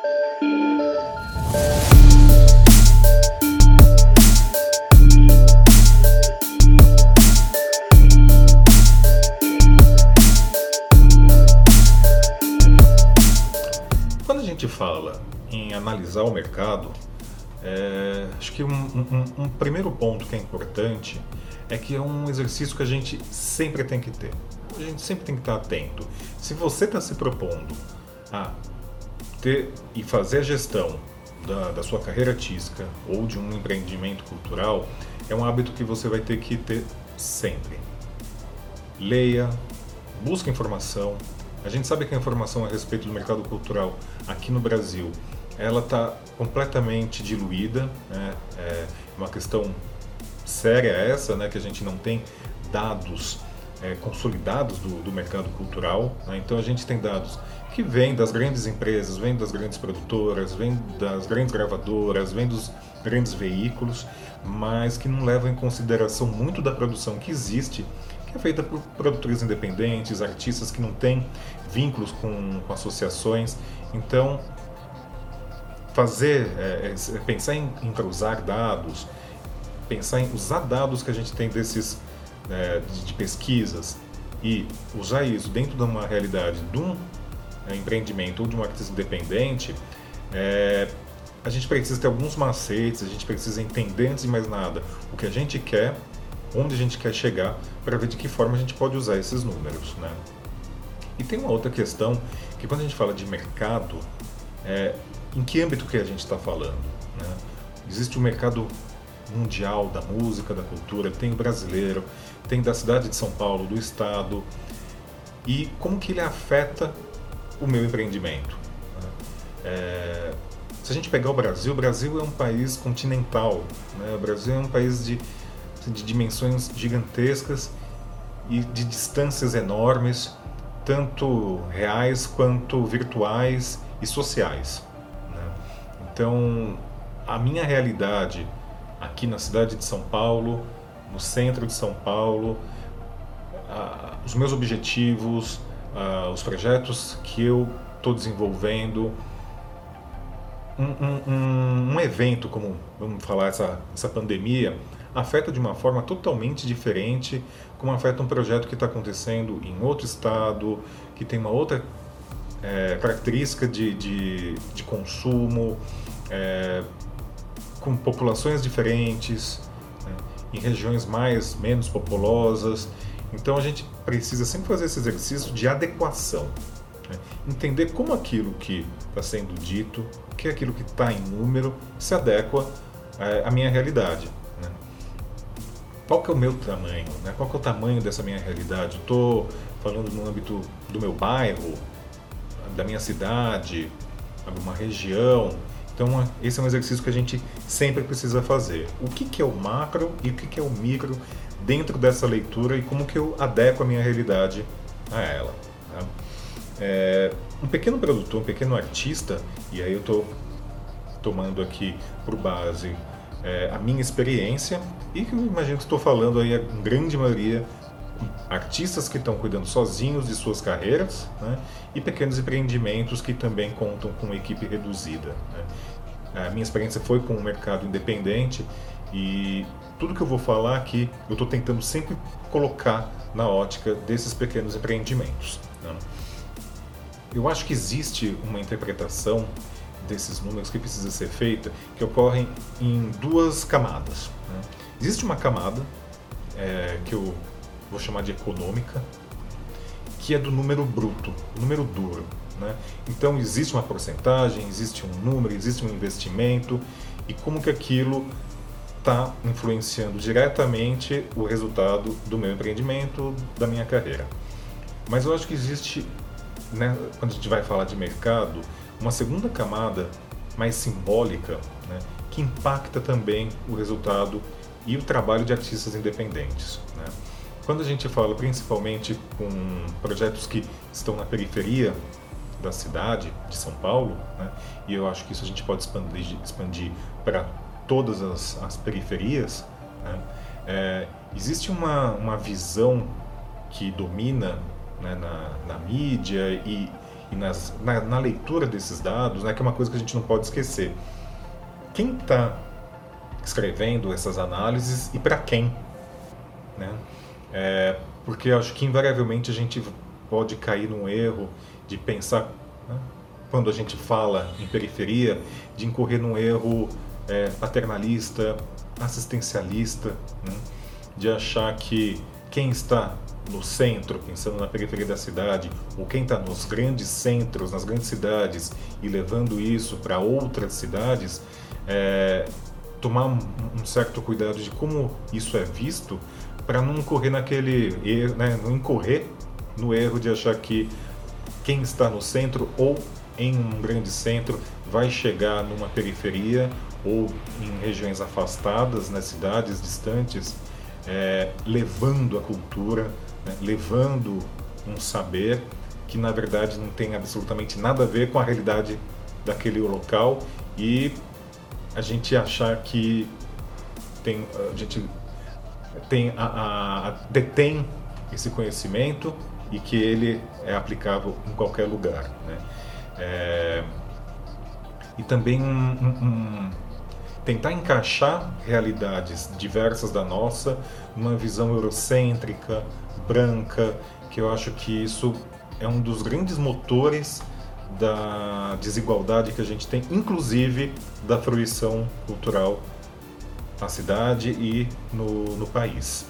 Quando a gente fala em analisar o mercado, é, acho que um, um, um primeiro ponto que é importante é que é um exercício que a gente sempre tem que ter. A gente sempre tem que estar atento. Se você está se propondo a ter e fazer a gestão da, da, sua carreira artística ou de um empreendimento cultural, é um hábito que você vai ter que ter sempre. Leia, busque informação. A gente sabe que a informação a respeito do mercado cultural aqui no Brasil ela está completamente diluída. Né? É uma questão séria essa, né? que a gente não tem dados é, consolidados do, do, mercado cultural. Né? Então a gente tem dados que vêm das grandes empresas, vêm das grandes produtoras, vêm das grandes gravadoras, vêm dos grandes veículos, mas que não levam em consideração muito da produção que existe, que é feita por produtores independentes, artistas que não têm vínculos com, com associações. Então fazer, é, é, pensar em, em cruzar dados, pensar em usar dados que a gente tem desses é, de, de, pesquisas e usar isso dentro de uma realidade de um é, empreendimento ou de um artista independente, é, a gente precisa ter alguns macetes, a gente precisa entender antes de mais nada o que a gente quer, onde a gente quer chegar, para ver de que forma a gente pode usar esses números, né? E tem uma outra questão que quando a gente fala de mercado, é, em que âmbito que a gente está falando? Né? Existe o um mercado mundial da música, da cultura, tem o brasileiro, tem da cidade de São Paulo, do estado, e como que ele afeta o meu empreendimento? Né? É, se a gente pegar o Brasil, o Brasil é um país continental, né? o Brasil é um país de, de dimensões gigantescas e de distâncias enormes, tanto reais quanto virtuais e sociais. Então, a minha realidade aqui na cidade de São Paulo, no centro de São Paulo, uh, os meus objetivos, uh, os projetos que eu estou desenvolvendo, um, um, um, evento como, vamos falar, essa, essa pandemia, afeta de uma forma totalmente diferente como afeta um projeto que está acontecendo em outro estado, que tem uma outra é, característica de, de, de consumo, é, com populações diferentes, né, em regiões mais menos populosas. Então a gente precisa sempre fazer esse exercício de adequação, né, entender como aquilo que está sendo dito, que é aquilo que está em número, se adequa é, à minha realidade. Né. Qual que é o meu tamanho? Né? Qual que é o tamanho dessa minha realidade? Estou falando no âmbito do meu bairro, da minha cidade, uma região. Então, esse é um exercício que a gente sempre precisa fazer. O que, que é o macro e o que, que é o micro dentro dessa leitura e como que eu adequo a minha realidade a ela. Tá? É, um pequeno produtor, um pequeno artista, e aí eu estou tomando aqui por base é, a minha experiência e que eu imagino que estou falando aí a grande maioria artistas que estão cuidando sozinhos de suas carreiras né, e pequenos empreendimentos que também contam com equipe reduzida. Né. A minha experiência foi com o mercado independente e tudo que eu vou falar aqui eu estou tentando sempre colocar na ótica desses pequenos empreendimentos. Né. Eu acho que existe uma interpretação desses números que precisa ser feita que ocorrem em duas camadas. Né. Existe uma camada é, que eu vou chamar de econômica, que é do número bruto, número duro. Né? Então existe uma porcentagem, existe um número, existe um investimento e como que aquilo está influenciando diretamente o resultado do meu empreendimento, da minha carreira. Mas eu acho que existe, né, quando a gente vai falar de mercado, uma segunda camada mais simbólica, né, que impacta também o resultado e o trabalho de artistas independentes. Né? Quando a gente fala principalmente com projetos que estão na periferia da cidade de São Paulo, né, e eu acho que isso a gente pode expandir, expandir para todas as, as periferias, né, é, existe uma, uma visão que domina né, na, na mídia e, e nas, na, na, leitura desses dados, né, que é uma coisa que a gente não pode esquecer. Quem está escrevendo essas análises e para quem? Né? É, porque acho que invariavelmente a gente pode cair num erro de pensar, né, quando a gente fala em periferia, de incorrer num erro é, paternalista, assistencialista, né, de achar que quem está no centro, pensando na periferia da cidade, ou quem está nos grandes centros, nas grandes cidades, e levando isso para outras cidades, é, tomar um, um, certo cuidado de como isso é visto, para não incorrer naquele erro, né, não incorrer no erro de achar que quem está no centro ou em um grande centro vai chegar numa periferia ou em regiões afastadas, nas cidades distantes, é, levando a cultura, né, levando um saber que na verdade não tem absolutamente nada a ver com a realidade daquele local e a gente achar que tem, a gente tem a, a, detém esse conhecimento e que ele é aplicável em qualquer lugar. Né? É, e também um, um, tentar encaixar realidades diversas da nossa numa visão eurocêntrica, branca, que eu acho que isso é um dos grandes motores da desigualdade que a gente tem, inclusive da fruição cultural na cidade e no, no país.